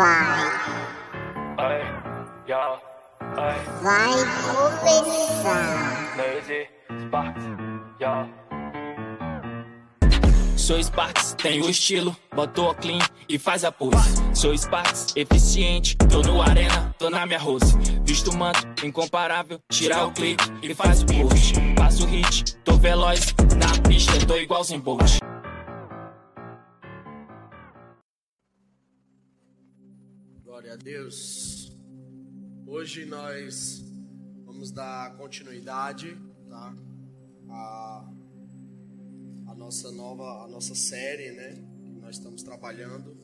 Vai. Vai começar. Sou Sparks, tenho estilo, botou clean e faz a pose. Sou Sparks, eficiente, tô no arena, tô na minha rose. Visto o manto, incomparável, tira o clipe e faz o post. Passo hit, tô veloz, na pista tô igualzinho Bolt. Deus. Hoje nós vamos dar continuidade, tá? A, a nossa nova, a nossa série, né? Que nós estamos trabalhando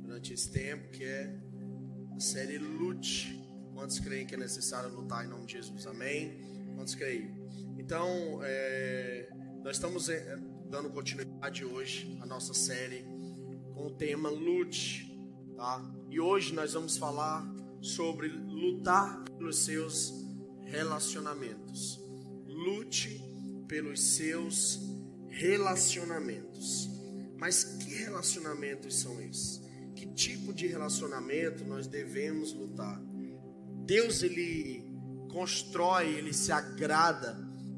durante esse tempo, que é a série Lute. Quantos creem que é necessário lutar em nome de Jesus? Amém? Quantos creem? Então, é, nós estamos é, dando continuidade hoje à nossa série com o tema Lute, tá? E hoje nós vamos falar sobre lutar pelos seus relacionamentos. Lute pelos seus relacionamentos. Mas que relacionamentos são esses? Que tipo de relacionamento nós devemos lutar? Deus ele constrói, ele se agrada,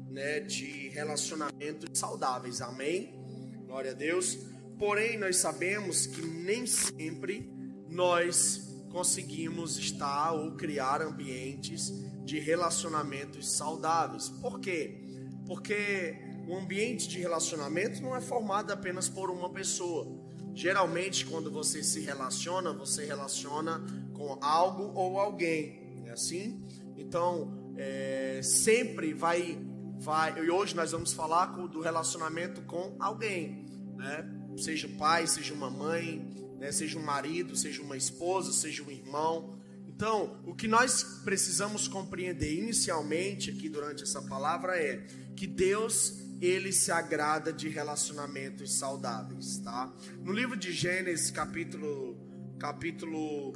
né, de relacionamentos saudáveis. Amém? Glória a Deus. Porém, nós sabemos que nem sempre nós conseguimos estar ou criar ambientes de relacionamentos saudáveis. Por quê? Porque o ambiente de relacionamento não é formado apenas por uma pessoa. Geralmente, quando você se relaciona, você relaciona com algo ou alguém, é assim? Então, é, sempre vai, vai. E hoje nós vamos falar do relacionamento com alguém, né? Seja um pai, seja uma mãe, né? seja um marido, seja uma esposa, seja um irmão. Então, o que nós precisamos compreender inicialmente aqui durante essa palavra é que Deus ele se agrada de relacionamentos saudáveis, tá? No livro de Gênesis, capítulo capítulo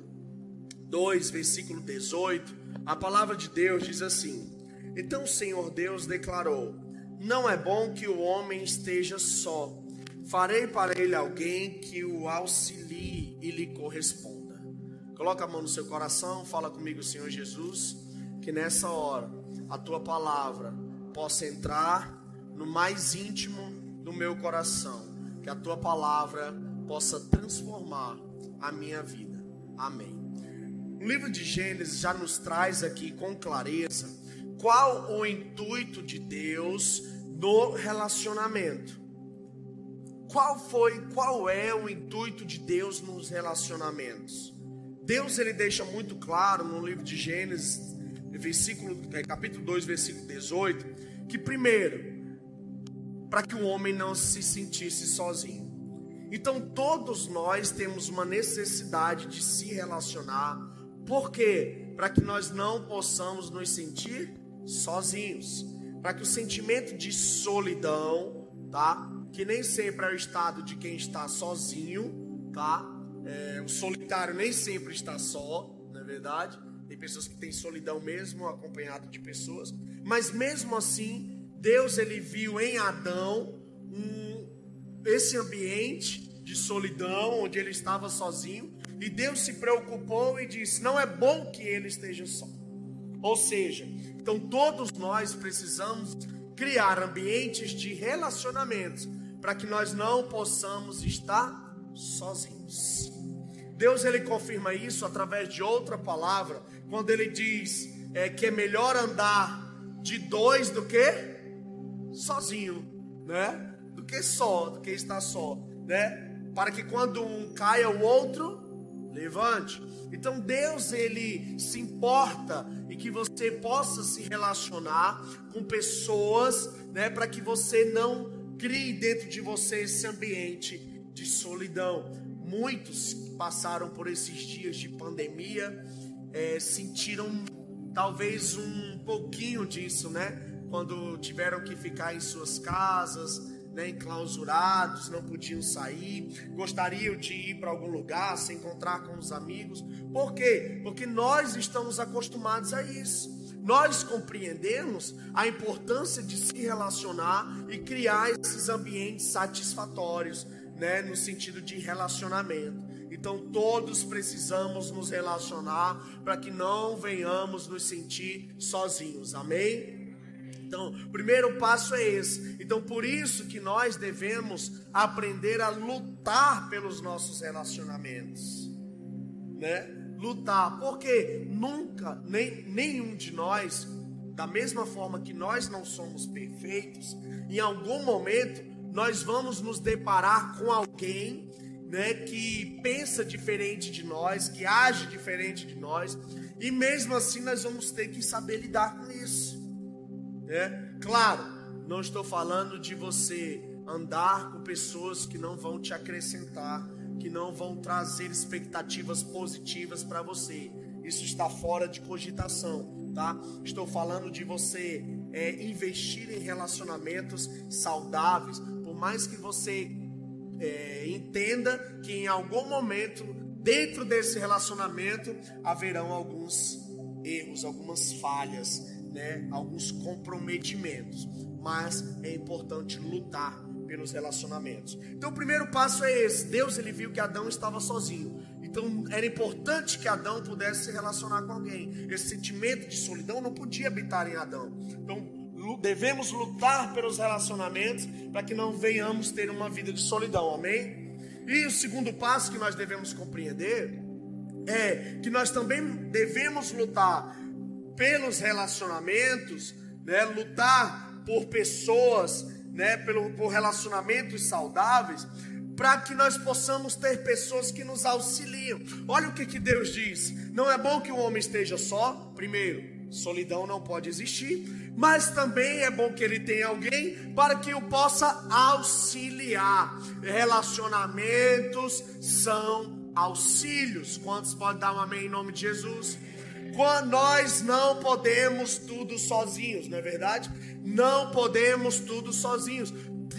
2, versículo 18, a palavra de Deus diz assim: Então o Senhor Deus declarou: Não é bom que o homem esteja só. Farei para ele alguém que o auxilie e lhe corresponda. Coloca a mão no seu coração, fala comigo, Senhor Jesus, que nessa hora a tua palavra possa entrar no mais íntimo do meu coração, que a tua palavra possa transformar a minha vida. Amém. O livro de Gênesis já nos traz aqui com clareza qual o intuito de Deus no relacionamento. Qual foi, qual é o intuito de Deus nos relacionamentos? Deus ele deixa muito claro no livro de Gênesis, versículo, eh, capítulo 2, versículo 18, que primeiro, para que o homem não se sentisse sozinho. Então todos nós temos uma necessidade de se relacionar. Por quê? Para que nós não possamos nos sentir sozinhos. Para que o sentimento de solidão, tá? Que nem sempre é o estado de quem está sozinho, tá? É, o solitário nem sempre está só, não é verdade? Tem pessoas que têm solidão mesmo, acompanhado de pessoas. Mas mesmo assim, Deus ele viu em Adão um, esse ambiente de solidão, onde ele estava sozinho, e Deus se preocupou e disse: Não é bom que ele esteja só. Ou seja, então todos nós precisamos criar ambientes de relacionamentos para que nós não possamos estar sozinhos. Deus ele confirma isso através de outra palavra, quando ele diz é, que é melhor andar de dois do que sozinho, né? Do que só, do que estar só, né? Para que quando um caia, o outro levante. Então Deus ele se importa e que você possa se relacionar com pessoas, né, para que você não crie dentro de você esse ambiente de solidão. Muitos passaram por esses dias de pandemia eh, sentiram talvez um pouquinho disso, né? Quando tiveram que ficar em suas casas, né, enclausurados, não podiam sair, gostariam de ir para algum lugar, se encontrar com os amigos. Por quê? Porque nós estamos acostumados a isso. Nós compreendemos a importância de se relacionar e criar esses ambientes satisfatórios, né, no sentido de relacionamento. Então todos precisamos nos relacionar para que não venhamos nos sentir sozinhos. Amém? Então, o primeiro passo é esse. Então, por isso que nós devemos aprender a lutar pelos nossos relacionamentos, né? Lutar, porque nunca, nem nenhum de nós, da mesma forma que nós não somos perfeitos, em algum momento nós vamos nos deparar com alguém, né, que pensa diferente de nós, que age diferente de nós, e mesmo assim nós vamos ter que saber lidar com isso. Né? Claro, não estou falando de você andar com pessoas que não vão te acrescentar, que não vão trazer expectativas positivas para você. Isso está fora de cogitação, tá? Estou falando de você é, investir em relacionamentos saudáveis, por mais que você é, entenda que em algum momento, dentro desse relacionamento, haverão alguns erros, algumas falhas, né, alguns comprometimentos, mas é importante lutar pelos relacionamentos. Então o primeiro passo é esse. Deus ele viu que Adão estava sozinho. Então era importante que Adão pudesse se relacionar com alguém. Esse sentimento de solidão não podia habitar em Adão. Então devemos lutar pelos relacionamentos para que não venhamos ter uma vida de solidão. Amém? E o segundo passo que nós devemos compreender é que nós também devemos lutar pelos relacionamentos, né, lutar por pessoas, né, pelo, por relacionamentos saudáveis, para que nós possamos ter pessoas que nos auxiliam. Olha o que, que Deus diz: não é bom que o homem esteja só, primeiro, solidão não pode existir, mas também é bom que ele tenha alguém para que o possa auxiliar. Relacionamentos são auxílios. Quantos podem dar um amém em nome de Jesus? Nós não podemos tudo sozinhos, não é verdade? Não podemos tudo sozinhos.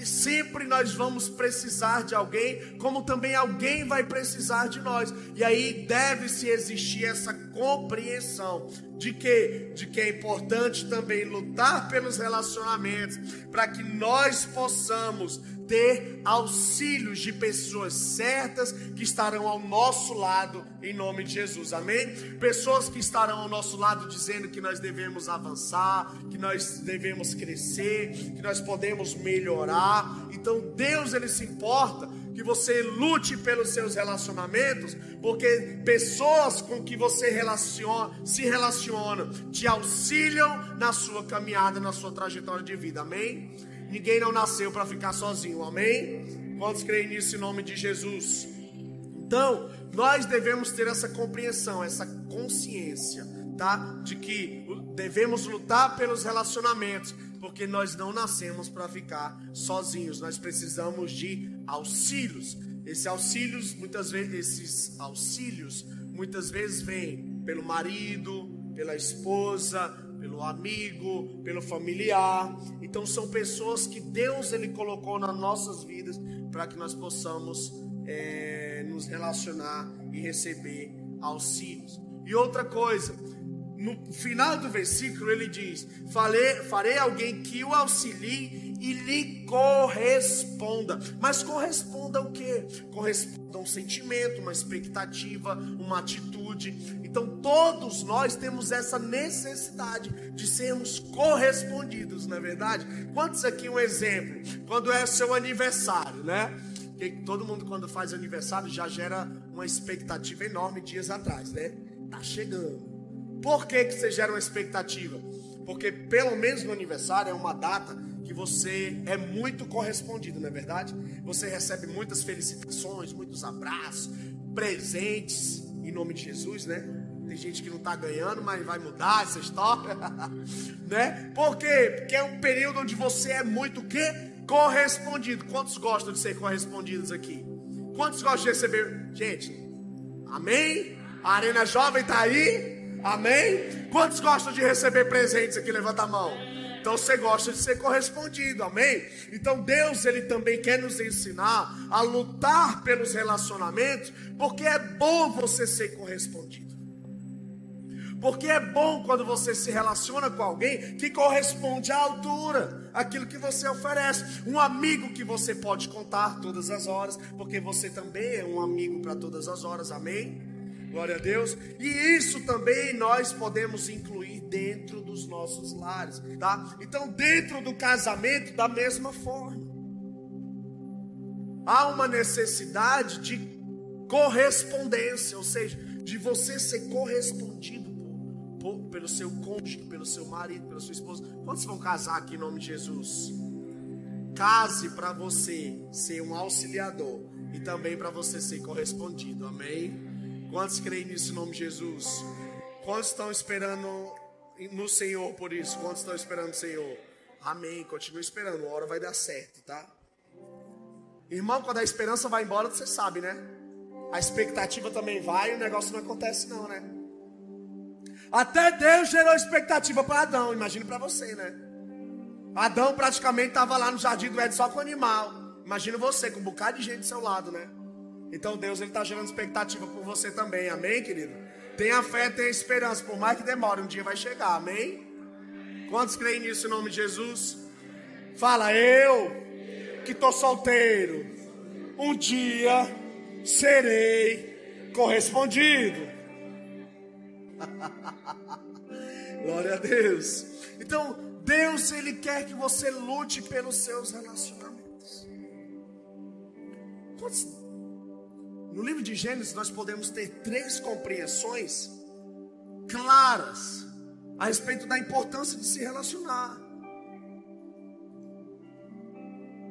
Sempre nós vamos precisar de alguém, como também alguém vai precisar de nós. E aí deve-se existir essa compreensão de que de que é importante também lutar pelos relacionamentos, para que nós possamos ter auxílios de pessoas certas que estarão ao nosso lado em nome de Jesus. Amém? Pessoas que estarão ao nosso lado dizendo que nós devemos avançar, que nós devemos crescer, que nós podemos melhorar. Então Deus ele se importa que você lute pelos seus relacionamentos, porque pessoas com que você relaciona, se relaciona te auxiliam na sua caminhada, na sua trajetória de vida. Amém? Ninguém não nasceu para ficar sozinho, amém? Quantos creem nisso em nome de Jesus? Então, nós devemos ter essa compreensão, essa consciência, tá? De que devemos lutar pelos relacionamentos, porque nós não nascemos para ficar sozinhos, nós precisamos de auxílios. Esses auxílios, muitas vezes, esses auxílios, muitas vezes vêm pelo marido, pela esposa, pelo amigo, pelo familiar. Então são pessoas que Deus ele colocou nas nossas vidas para que nós possamos é, nos relacionar e receber auxílios. E outra coisa, no final do versículo ele diz: farei, farei alguém que o auxilie e lhe corresponda. Mas corresponda o que? Corresponda um sentimento, uma expectativa, uma atitude. Então todos nós temos essa necessidade de sermos correspondidos, não é verdade? Quantos aqui um exemplo? Quando é seu aniversário, né? Que todo mundo quando faz aniversário já gera uma expectativa enorme dias atrás, né? Tá chegando por que, que você gera uma expectativa? Porque pelo menos no aniversário é uma data que você é muito correspondido, não é verdade? Você recebe muitas felicitações, muitos abraços, presentes em nome de Jesus, né? Tem gente que não está ganhando, mas vai mudar essa história, né? Por quê? Porque é um período onde você é muito que correspondido. Quantos gostam de ser correspondidos aqui? Quantos gostam de receber? Gente, amém? A Arena Jovem está aí? Amém? Quantos gostam de receber presentes aqui? Levanta a mão. Então você gosta de ser correspondido, amém? Então Deus ele também quer nos ensinar a lutar pelos relacionamentos, porque é bom você ser correspondido. Porque é bom quando você se relaciona com alguém que corresponde à altura, aquilo que você oferece. Um amigo que você pode contar todas as horas, porque você também é um amigo para todas as horas, amém? Glória a Deus. E isso também nós podemos incluir dentro dos nossos lares, tá? Então, dentro do casamento, da mesma forma. Há uma necessidade de correspondência, ou seja, de você ser correspondido por, por, pelo seu cônjuge, pelo seu marido, pela sua esposa. Quantos vão casar aqui em nome de Jesus? Case para você ser um auxiliador e também para você ser correspondido, amém? Quantos creem nisso em nome de Jesus? Quantos estão esperando no Senhor por isso? Quantos estão esperando no Senhor? Amém. Continue esperando, uma hora vai dar certo, tá? Irmão, quando a esperança vai embora, você sabe, né? A expectativa também vai e o negócio não acontece, não, né? Até Deus gerou expectativa para Adão, imagine para você, né? Adão praticamente estava lá no jardim do Éden só com animal. Imagina você com um bocado de gente do seu lado, né? Então Deus ele está gerando expectativa por você também, amém, querido? Tenha fé, tenha esperança, por mais que demore, um dia vai chegar, amém? Quantos creem nisso em nome de Jesus? Fala, eu que estou solteiro, um dia serei correspondido. Glória a Deus. Então, Deus ele quer que você lute pelos seus relacionamentos. Quantos no livro de Gênesis, nós podemos ter três compreensões claras a respeito da importância de se relacionar.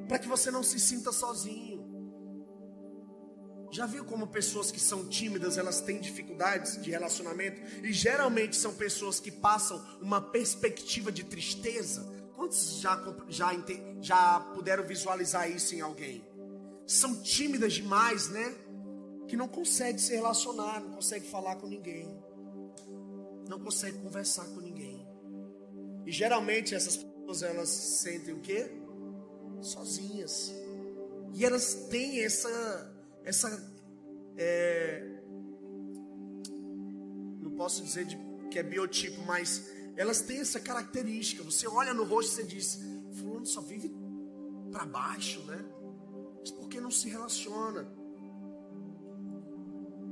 Para que você não se sinta sozinho. Já viu como pessoas que são tímidas, elas têm dificuldades de relacionamento? E geralmente são pessoas que passam uma perspectiva de tristeza. Quantos já, já, já puderam visualizar isso em alguém? São tímidas demais, né? Que não consegue se relacionar, não consegue falar com ninguém, não consegue conversar com ninguém. E geralmente essas pessoas elas se sentem o quê? Sozinhas. E elas têm essa essa é, não posso dizer de, que é biotipo, mas elas têm essa característica. Você olha no rosto e você diz: fulano só vive para baixo, né? Mas por que não se relaciona?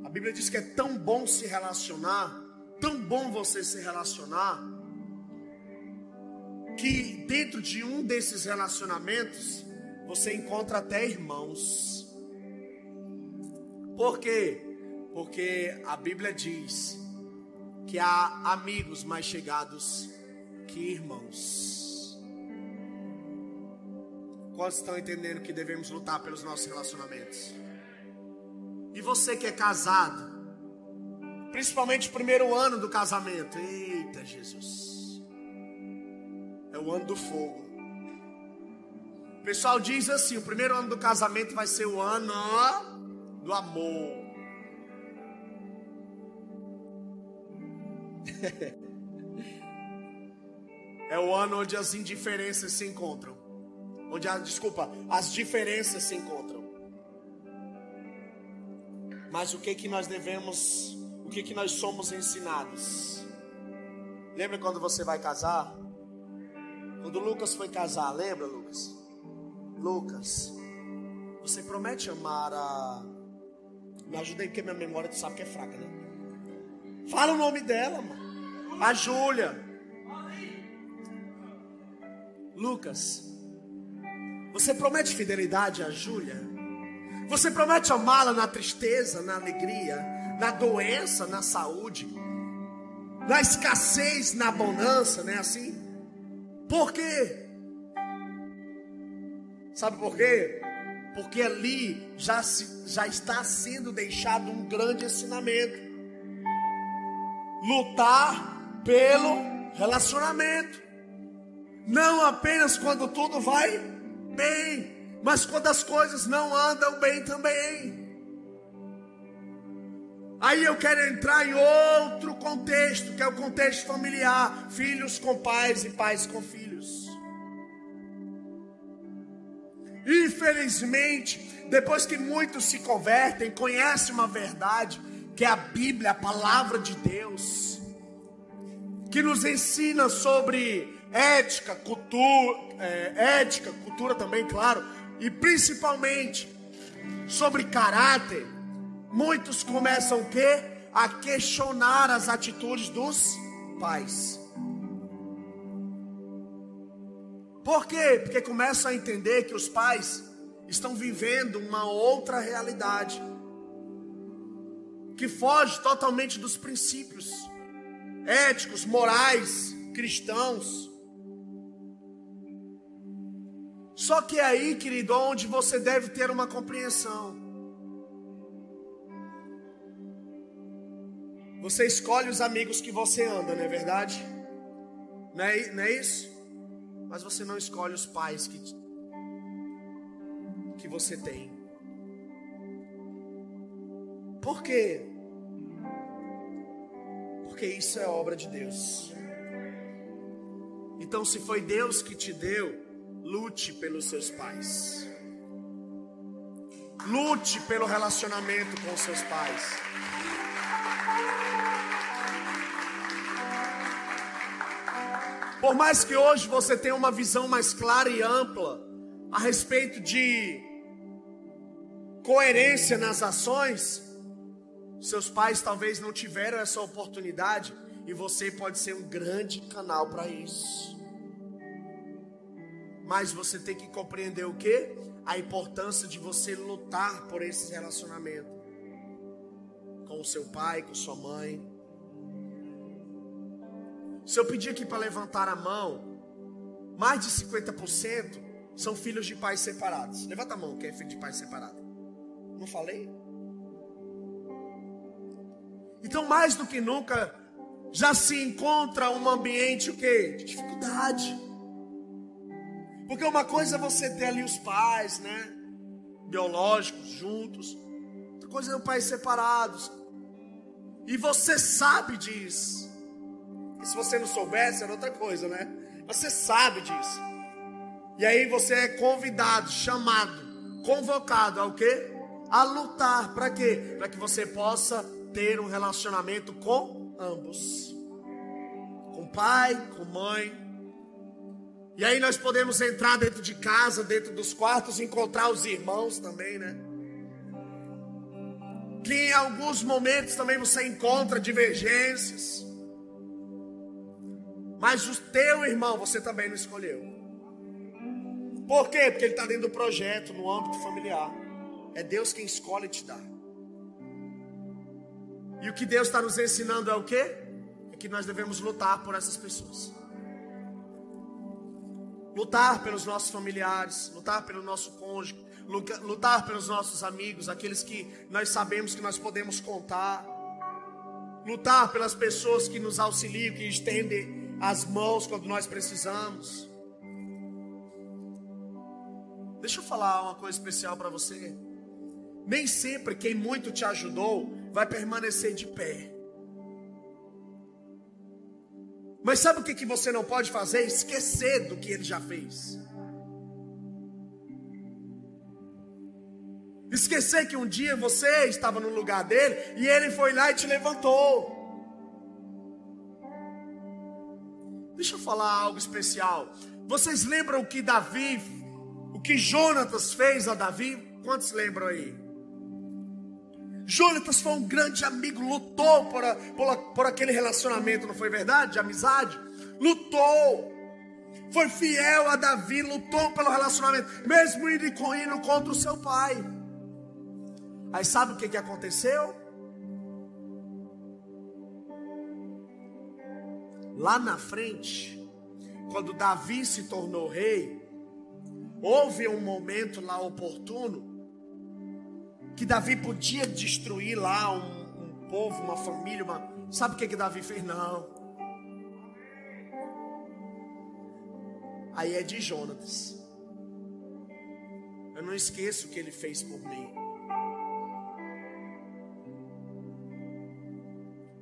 A Bíblia diz que é tão bom se relacionar, tão bom você se relacionar, que dentro de um desses relacionamentos você encontra até irmãos. Por quê? Porque a Bíblia diz que há amigos mais chegados que irmãos. Quantos estão entendendo que devemos lutar pelos nossos relacionamentos? E você que é casado, principalmente o primeiro ano do casamento, eita Jesus, é o ano do fogo. O pessoal diz assim: o primeiro ano do casamento vai ser o ano do amor. é o ano onde as indiferenças se encontram. Onde, a, desculpa, as diferenças se encontram. Mas o que que nós devemos, o que que nós somos ensinados? Lembra quando você vai casar? Quando Lucas foi casar, lembra, Lucas? Lucas, você promete amar a. Me ajuda aí, porque minha memória tu sabe que é fraca, né? Fala o nome dela, mano. A Júlia. Lucas, você promete fidelidade a Júlia? Você promete amá-la na tristeza, na alegria, na doença, na saúde, na escassez, na bonança, não é assim? Por quê? Sabe por quê? Porque ali já, se, já está sendo deixado um grande ensinamento. Lutar pelo relacionamento. Não apenas quando tudo vai bem, mas quando as coisas não andam bem também. Aí eu quero entrar em outro contexto, que é o contexto familiar: filhos com pais e pais com filhos. Infelizmente, depois que muitos se convertem, conhecem uma verdade, que é a Bíblia, a palavra de Deus, que nos ensina sobre ética, cultura, é, ética, cultura também, claro, e principalmente sobre caráter, muitos começam o quê? A questionar as atitudes dos pais. Por quê? Porque começam a entender que os pais estão vivendo uma outra realidade que foge totalmente dos princípios éticos, morais, cristãos. Só que é aí, querido, onde você deve ter uma compreensão. Você escolhe os amigos que você anda, não é verdade? Não é, não é isso? Mas você não escolhe os pais que, que você tem. Por quê? Porque isso é obra de Deus. Então, se foi Deus que te deu, lute pelos seus pais. Lute pelo relacionamento com seus pais. Por mais que hoje você tenha uma visão mais clara e ampla a respeito de coerência nas ações, seus pais talvez não tiveram essa oportunidade e você pode ser um grande canal para isso. Mas você tem que compreender o que? A importância de você lutar por esse relacionamento com o seu pai, com sua mãe. Se eu pedir aqui para levantar a mão, mais de 50% são filhos de pais separados. Levanta a mão, quem é filho de pai separado. Não falei? Então, mais do que nunca, já se encontra um ambiente o quê? De dificuldade. Porque uma coisa é você ter ali os pais, né? Biológicos juntos. Outra coisa é os pais separados. E você sabe disso. E se você não soubesse, era outra coisa, né? Você sabe disso. E aí você é convidado, chamado, convocado ao quê? A lutar. Para quê? Para que você possa ter um relacionamento com ambos. Com pai, com mãe. E aí nós podemos entrar dentro de casa, dentro dos quartos, encontrar os irmãos também, né? Que em alguns momentos também você encontra divergências. Mas o teu irmão você também não escolheu. Por quê? Porque ele está dentro do projeto, no âmbito familiar. É Deus quem escolhe te dá. E o que Deus está nos ensinando é o quê? É que nós devemos lutar por essas pessoas. Lutar pelos nossos familiares, lutar pelo nosso cônjuge, lutar pelos nossos amigos, aqueles que nós sabemos que nós podemos contar. Lutar pelas pessoas que nos auxiliam, que estendem as mãos quando nós precisamos. Deixa eu falar uma coisa especial para você. Nem sempre quem muito te ajudou vai permanecer de pé. Mas sabe o que, que você não pode fazer? Esquecer do que ele já fez. Esquecer que um dia você estava no lugar dele e ele foi lá e te levantou. Deixa eu falar algo especial. Vocês lembram o que Davi, o que Jonatas fez a Davi? Quantos lembram aí? Jonatas foi um grande amigo, lutou por, a, por, a, por aquele relacionamento, não foi verdade? De amizade? Lutou. Foi fiel a Davi, lutou pelo relacionamento, mesmo indo, contra o seu pai. Aí sabe o que, que aconteceu? Lá na frente, quando Davi se tornou rei, houve um momento lá oportuno que Davi podia destruir lá um, um povo, uma família, uma... sabe o que que Davi fez? Não. Aí é de Jonatas. Eu não esqueço o que ele fez por mim.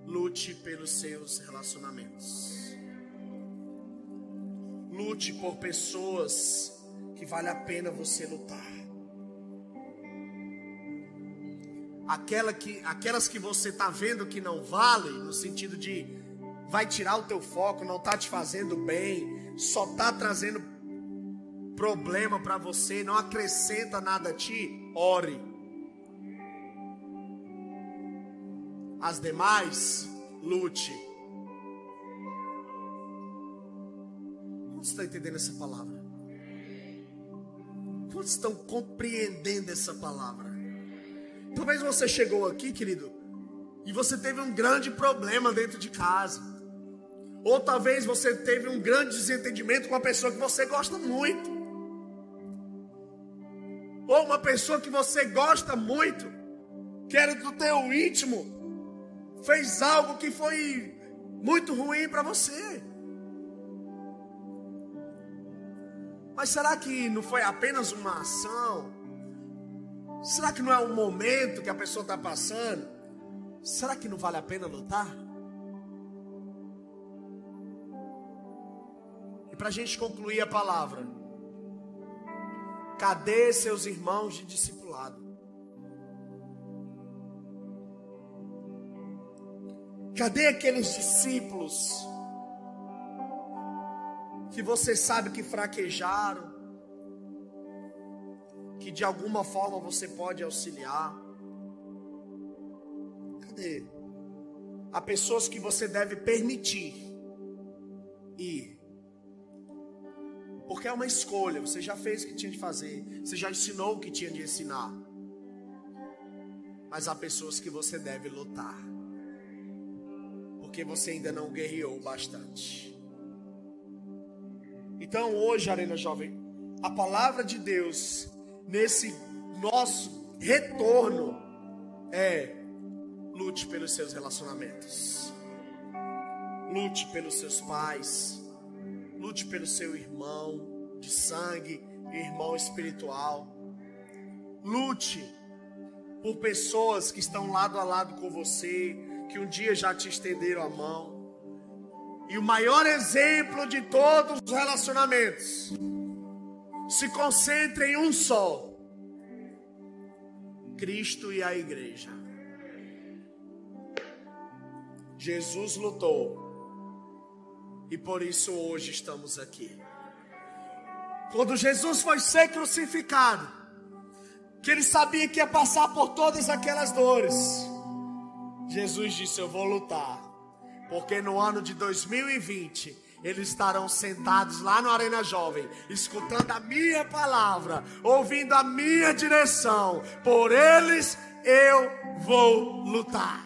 Lute pelos seus relacionamentos. Lute por pessoas que vale a pena você lutar. Aquela que, aquelas que você está vendo que não vale, no sentido de vai tirar o teu foco, não está te fazendo bem, só está trazendo problema para você, não acrescenta nada a ti, ore. As demais, lute. Quantos estão entendendo essa palavra? Quantos estão compreendendo essa palavra? Talvez você chegou aqui, querido, e você teve um grande problema dentro de casa. Ou talvez você teve um grande desentendimento com uma pessoa que você gosta muito. Ou uma pessoa que você gosta muito, que era do teu íntimo, fez algo que foi muito ruim para você. Mas será que não foi apenas uma ação? Será que não é um momento que a pessoa está passando? Será que não vale a pena lutar? E para a gente concluir a palavra, cadê seus irmãos de discipulado? Cadê aqueles discípulos que você sabe que fraquejaram, que de alguma forma você pode auxiliar? Cadê? Há pessoas que você deve permitir ir. Porque é uma escolha, você já fez o que tinha de fazer, você já ensinou o que tinha de ensinar. Mas há pessoas que você deve lutar. Porque você ainda não guerreou bastante. Então hoje, Arena Jovem, a palavra de Deus nesse nosso retorno é lute pelos seus relacionamentos. Lute pelos seus pais. Lute pelo seu irmão de sangue, irmão espiritual. Lute por pessoas que estão lado a lado com você, que um dia já te estenderam a mão. E o maior exemplo de todos os relacionamentos se concentra em um só: Cristo e a igreja. Jesus lutou e por isso hoje estamos aqui. Quando Jesus foi ser crucificado, que ele sabia que ia passar por todas aquelas dores, Jesus disse: Eu vou lutar, porque no ano de 2020 eles estarão sentados lá no Arena Jovem, escutando a minha palavra, ouvindo a minha direção. Por eles eu vou lutar.